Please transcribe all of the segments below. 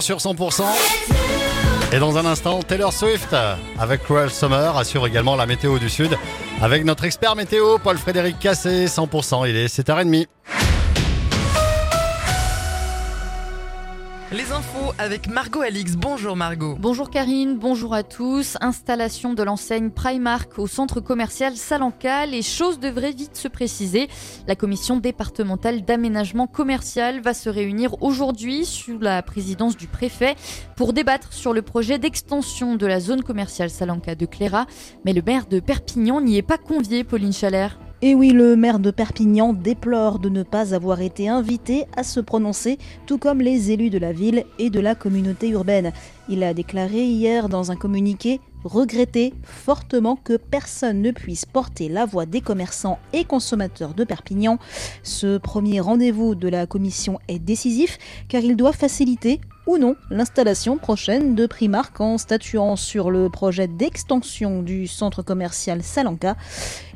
sur 100%. Et dans un instant, Taylor Swift avec Cruel Summer assure également la météo du Sud avec notre expert météo Paul-Frédéric Cassé, 100%. Il est 7h30. Les infos avec Margot Alix. Bonjour Margot. Bonjour Karine, bonjour à tous. Installation de l'enseigne Primark au centre commercial Salanca. Les choses devraient vite se préciser. La commission départementale d'aménagement commercial va se réunir aujourd'hui sous la présidence du préfet pour débattre sur le projet d'extension de la zone commerciale Salanca de Cléra. Mais le maire de Perpignan n'y est pas convié, Pauline Chalère. Et oui, le maire de Perpignan déplore de ne pas avoir été invité à se prononcer, tout comme les élus de la ville et de la communauté urbaine. Il a déclaré hier dans un communiqué regretter fortement que personne ne puisse porter la voix des commerçants et consommateurs de Perpignan. Ce premier rendez-vous de la commission est décisif car il doit faciliter ou non l'installation prochaine de Primark en statuant sur le projet d'extension du centre commercial Salanca.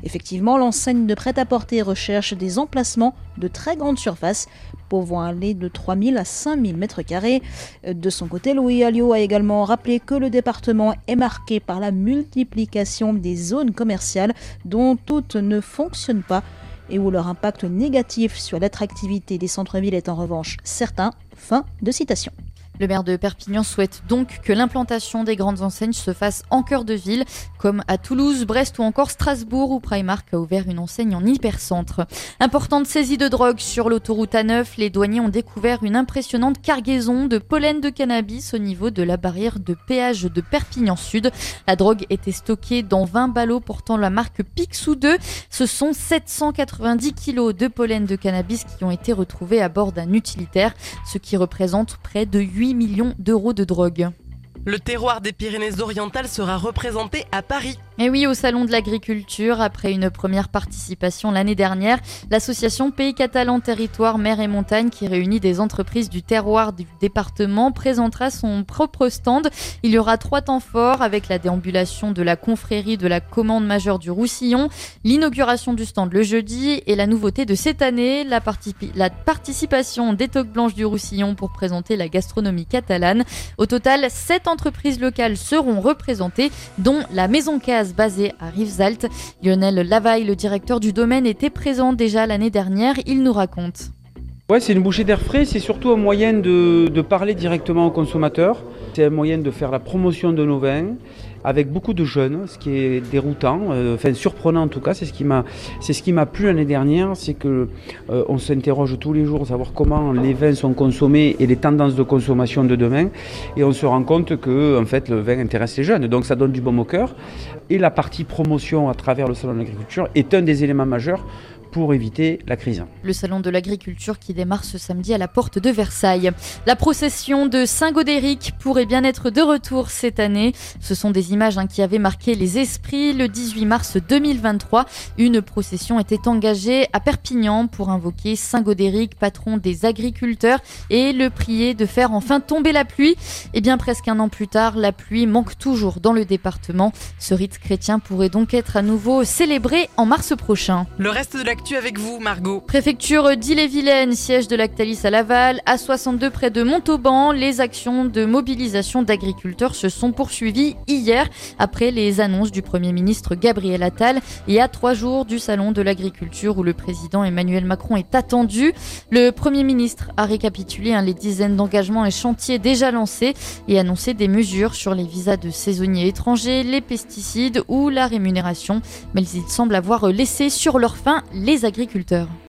Effectivement, l'enseigne de prêt-à-porter recherche des emplacements de très grande surface pouvant aller de 3000 à 5000 mètres carrés. De son côté, Louis Alliot a également rappelé que le département est marqué par la multiplication des zones commerciales dont toutes ne fonctionnent pas et où leur impact négatif sur l'attractivité des centres-villes est en revanche certain. Fin de citation. Le maire de Perpignan souhaite donc que l'implantation des grandes enseignes se fasse en cœur de ville, comme à Toulouse, Brest ou encore Strasbourg, où Primark a ouvert une enseigne en hypercentre. Importante saisie de drogue sur l'autoroute A9, les douaniers ont découvert une impressionnante cargaison de pollen de cannabis au niveau de la barrière de péage de Perpignan Sud. La drogue était stockée dans 20 ballots portant la marque Pixou 2. Ce sont 790 kilos de pollen de cannabis qui ont été retrouvés à bord d'un utilitaire, ce qui représente près de 8 millions d'euros de drogue. Le terroir des Pyrénées-Orientales sera représenté à Paris. Et oui, au Salon de l'Agriculture, après une première participation l'année dernière, l'association Pays Catalan Territoire Mer et Montagne, qui réunit des entreprises du terroir du département, présentera son propre stand. Il y aura trois temps forts avec la déambulation de la confrérie de la commande majeure du Roussillon, l'inauguration du stand le jeudi et la nouveauté de cette année, la, la participation des toques blanches du Roussillon pour présenter la gastronomie catalane. Au total, sept entreprises locales seront représentées, dont la Maison Case basée à Rivesaltes. Lionel Lavaille, le directeur du domaine, était présent déjà l'année dernière. Il nous raconte. Ouais, c'est une bouchée d'air frais, c'est surtout un moyen de, parler directement aux consommateurs. C'est un moyen de faire la promotion de nos vins avec beaucoup de jeunes, ce qui est déroutant, euh, enfin surprenant en tout cas. C'est ce qui m'a, plu l'année dernière, c'est que euh, on s'interroge tous les jours, savoir comment les vins sont consommés et les tendances de consommation de demain, et on se rend compte que fait le vin intéresse les jeunes, donc ça donne du bon au. Et la partie promotion à travers le salon de l'agriculture est un des éléments majeurs pour éviter la crise. Le salon de l'agriculture qui démarre ce samedi à la porte de Versailles. La procession de Saint-Gaudéric pourrait bien être de retour cette année. Ce sont des images hein, qui avaient marqué les esprits le 18 mars 2023. Une procession était engagée à Perpignan pour invoquer Saint-Gaudéric, patron des agriculteurs, et le prier de faire enfin tomber la pluie. Et bien presque un an plus tard, la pluie manque toujours dans le département. Ce rite chrétien pourrait donc être à nouveau célébré en mars prochain. Le reste de la avec vous, Margot. Préfecture d'Ille-et-Vilaine, siège de Lactalis à Laval, à 62 près de Montauban, les actions de mobilisation d'agriculteurs se sont poursuivies hier après les annonces du Premier ministre Gabriel Attal et à trois jours du Salon de l'agriculture où le président Emmanuel Macron est attendu. Le Premier ministre a récapitulé hein, les dizaines d'engagements et chantiers déjà lancés et annoncé des mesures sur les visas de saisonniers étrangers, les pesticides ou la rémunération. Mais il semble avoir laissé sur leur fin les agriculteurs.